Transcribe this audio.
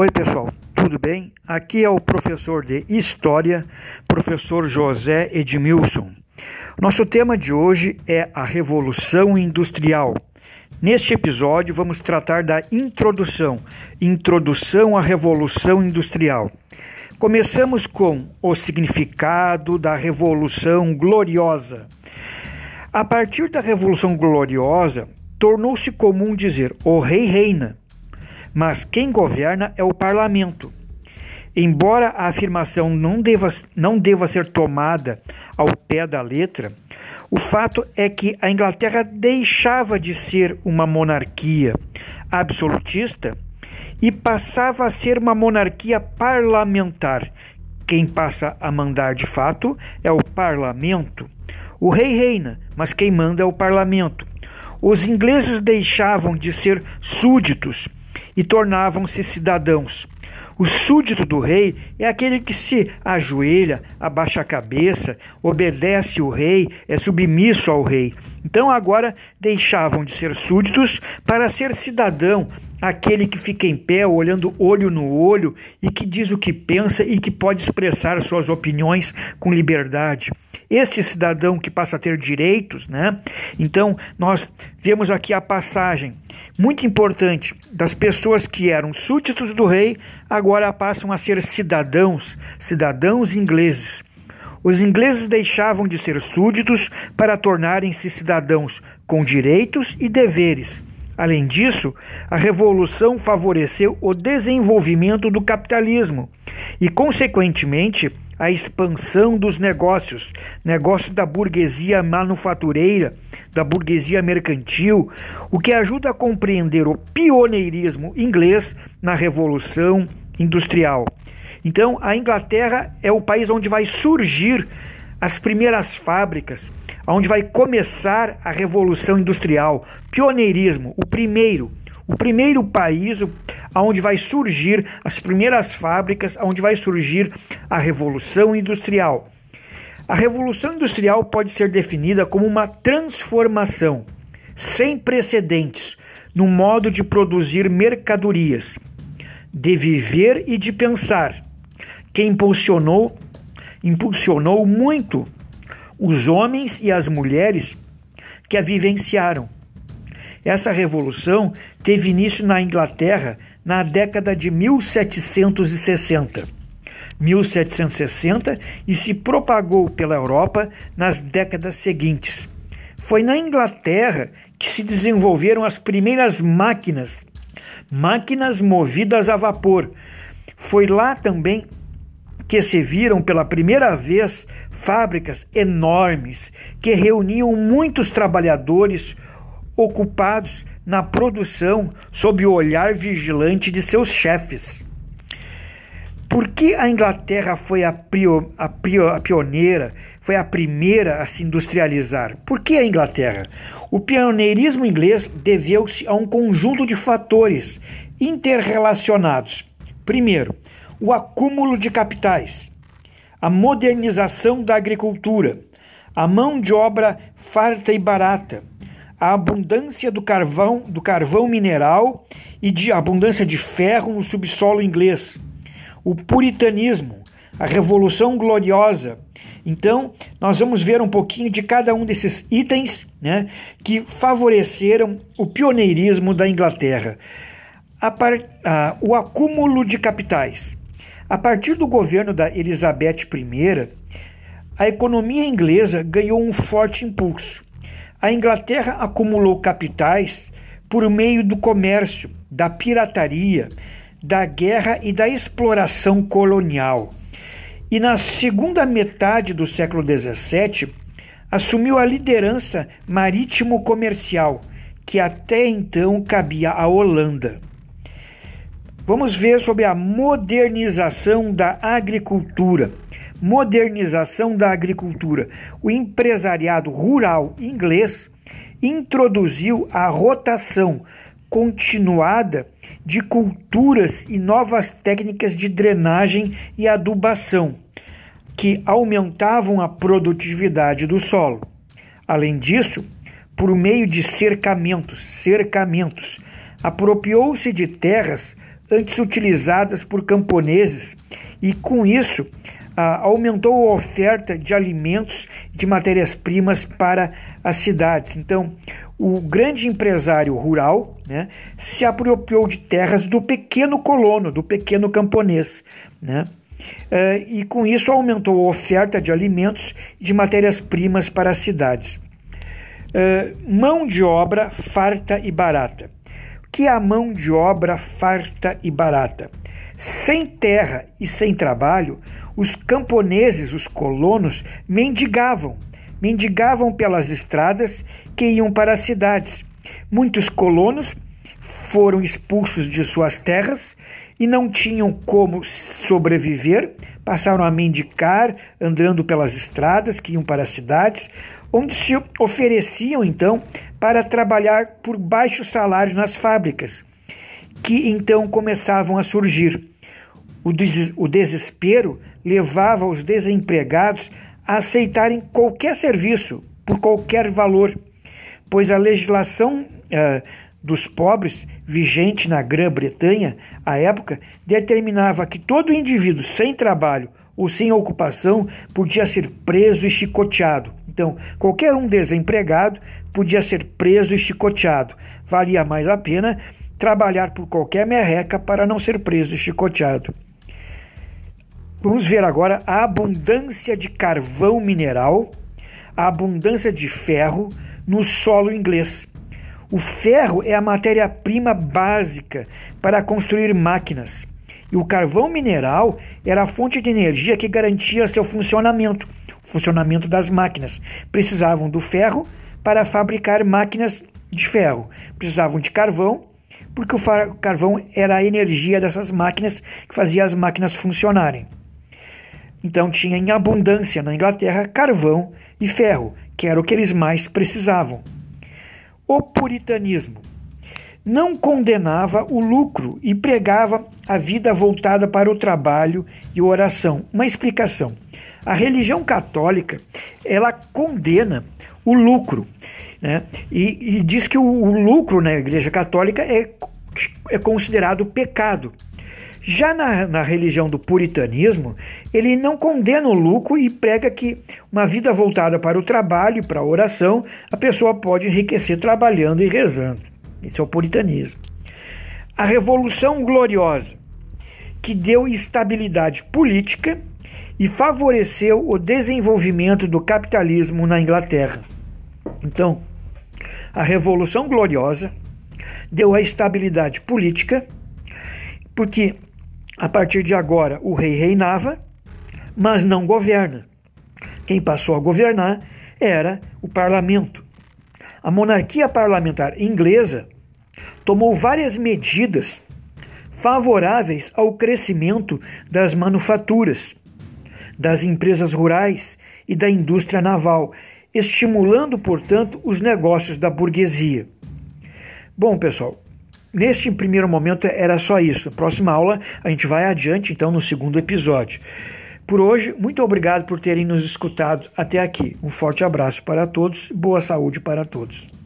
Oi, pessoal, tudo bem? Aqui é o professor de História, professor José Edmilson. Nosso tema de hoje é a Revolução Industrial. Neste episódio, vamos tratar da introdução Introdução à Revolução Industrial. Começamos com o significado da Revolução Gloriosa. A partir da Revolução Gloriosa, tornou-se comum dizer o rei reina mas quem governa é o parlamento. Embora a afirmação não deva, não deva ser tomada ao pé da letra, o fato é que a Inglaterra deixava de ser uma monarquia absolutista e passava a ser uma monarquia parlamentar. Quem passa a mandar de fato é o parlamento. O rei reina, mas quem manda é o parlamento. Os ingleses deixavam de ser súditos e tornavam-se cidadãos. O súdito do rei é aquele que se ajoelha, abaixa a cabeça, obedece o rei, é submisso ao rei. Então agora deixavam de ser súditos para ser cidadão, aquele que fica em pé, olhando olho no olho e que diz o que pensa e que pode expressar suas opiniões com liberdade. Este cidadão que passa a ter direitos, né? Então, nós vemos aqui a passagem muito importante das pessoas que eram súditos do rei, agora passam a ser cidadãos, cidadãos ingleses. Os ingleses deixavam de ser súditos para tornarem-se cidadãos com direitos e deveres Além disso, a revolução favoreceu o desenvolvimento do capitalismo e, consequentemente, a expansão dos negócios, negócios da burguesia manufatureira, da burguesia mercantil, o que ajuda a compreender o pioneirismo inglês na revolução industrial. Então, a Inglaterra é o país onde vai surgir as primeiras fábricas, onde vai começar a revolução industrial, pioneirismo, o primeiro, o primeiro país onde vai surgir as primeiras fábricas, onde vai surgir a revolução industrial. A revolução industrial pode ser definida como uma transformação sem precedentes no modo de produzir mercadorias, de viver e de pensar, que impulsionou impulsionou muito os homens e as mulheres que a vivenciaram. Essa revolução teve início na Inglaterra na década de 1760. 1760 e se propagou pela Europa nas décadas seguintes. Foi na Inglaterra que se desenvolveram as primeiras máquinas, máquinas movidas a vapor. Foi lá também que se viram pela primeira vez fábricas enormes que reuniam muitos trabalhadores ocupados na produção sob o olhar vigilante de seus chefes. Por que a Inglaterra foi a, prio, a, prio, a pioneira, foi a primeira a se industrializar? Por que a Inglaterra? O pioneirismo inglês deveu-se a um conjunto de fatores interrelacionados. Primeiro, o acúmulo de capitais, a modernização da agricultura, a mão de obra farta e barata, a abundância do carvão, do carvão mineral e de abundância de ferro no subsolo inglês, o puritanismo, a revolução gloriosa. Então, nós vamos ver um pouquinho de cada um desses itens né, que favoreceram o pioneirismo da Inglaterra. Par, ah, o acúmulo de capitais. A partir do governo da Elizabeth I, a economia inglesa ganhou um forte impulso. A Inglaterra acumulou capitais por meio do comércio, da pirataria, da guerra e da exploração colonial. E na segunda metade do século XVII, assumiu a liderança marítimo-comercial, que até então cabia à Holanda. Vamos ver sobre a modernização da agricultura. Modernização da agricultura. O empresariado rural inglês introduziu a rotação continuada de culturas e novas técnicas de drenagem e adubação, que aumentavam a produtividade do solo. Além disso, por meio de cercamentos, cercamentos, apropriou-se de terras antes utilizadas por camponeses e, com isso, aumentou a oferta de alimentos e de matérias-primas para as cidades. Então, o grande empresário rural né, se apropriou de terras do pequeno colono, do pequeno camponês. Né? Uh, e com isso aumentou a oferta de alimentos e de matérias-primas para as cidades. Uh, mão de obra farta e barata. O que é a mão de obra farta e barata? Sem terra e sem trabalho, os camponeses, os colonos, mendigavam, mendigavam pelas estradas que iam para as cidades. Muitos colonos foram expulsos de suas terras e não tinham como sobreviver, passaram a mendicar, andando pelas estradas que iam para as cidades, onde se ofereciam então para trabalhar por baixos salários nas fábricas, que então começavam a surgir. O, des o desespero levava os desempregados a aceitarem qualquer serviço por qualquer valor, pois a legislação uh, dos pobres, vigente na Grã-Bretanha à época, determinava que todo indivíduo sem trabalho ou sem ocupação podia ser preso e chicoteado. Então, qualquer um desempregado podia ser preso e chicoteado. Valia mais a pena trabalhar por qualquer merreca para não ser preso e chicoteado. Vamos ver agora a abundância de carvão mineral, a abundância de ferro no solo inglês. O ferro é a matéria-prima básica para construir máquinas. E o carvão mineral era a fonte de energia que garantia seu funcionamento, o funcionamento das máquinas. Precisavam do ferro para fabricar máquinas de ferro. Precisavam de carvão, porque o carvão era a energia dessas máquinas que fazia as máquinas funcionarem. Então tinha em abundância na Inglaterra carvão e ferro, que era o que eles mais precisavam. O puritanismo não condenava o lucro e pregava a vida voltada para o trabalho e oração. Uma explicação. A religião católica ela condena o lucro né? e, e diz que o, o, lucro na Igreja Católica é, é considerado pecado. Já na, na religião do puritanismo, ele não condena o lucro e prega que uma vida voltada para o trabalho para a oração, a pessoa pode enriquecer trabalhando e rezando. Esse é o puritanismo. A Revolução Gloriosa, que deu estabilidade política e favoreceu o desenvolvimento do capitalismo na Inglaterra. Então, a Revolução Gloriosa deu a estabilidade política, porque a partir de agora, o rei reinava, mas não governa. Quem passou a governar era o parlamento. A monarquia parlamentar inglesa tomou várias medidas favoráveis ao crescimento das manufaturas, das empresas rurais e da indústria naval, estimulando, portanto, os negócios da burguesia. Bom, pessoal, Neste primeiro momento era só isso. Próxima aula a gente vai adiante, então, no segundo episódio. Por hoje, muito obrigado por terem nos escutado até aqui. Um forte abraço para todos, boa saúde para todos.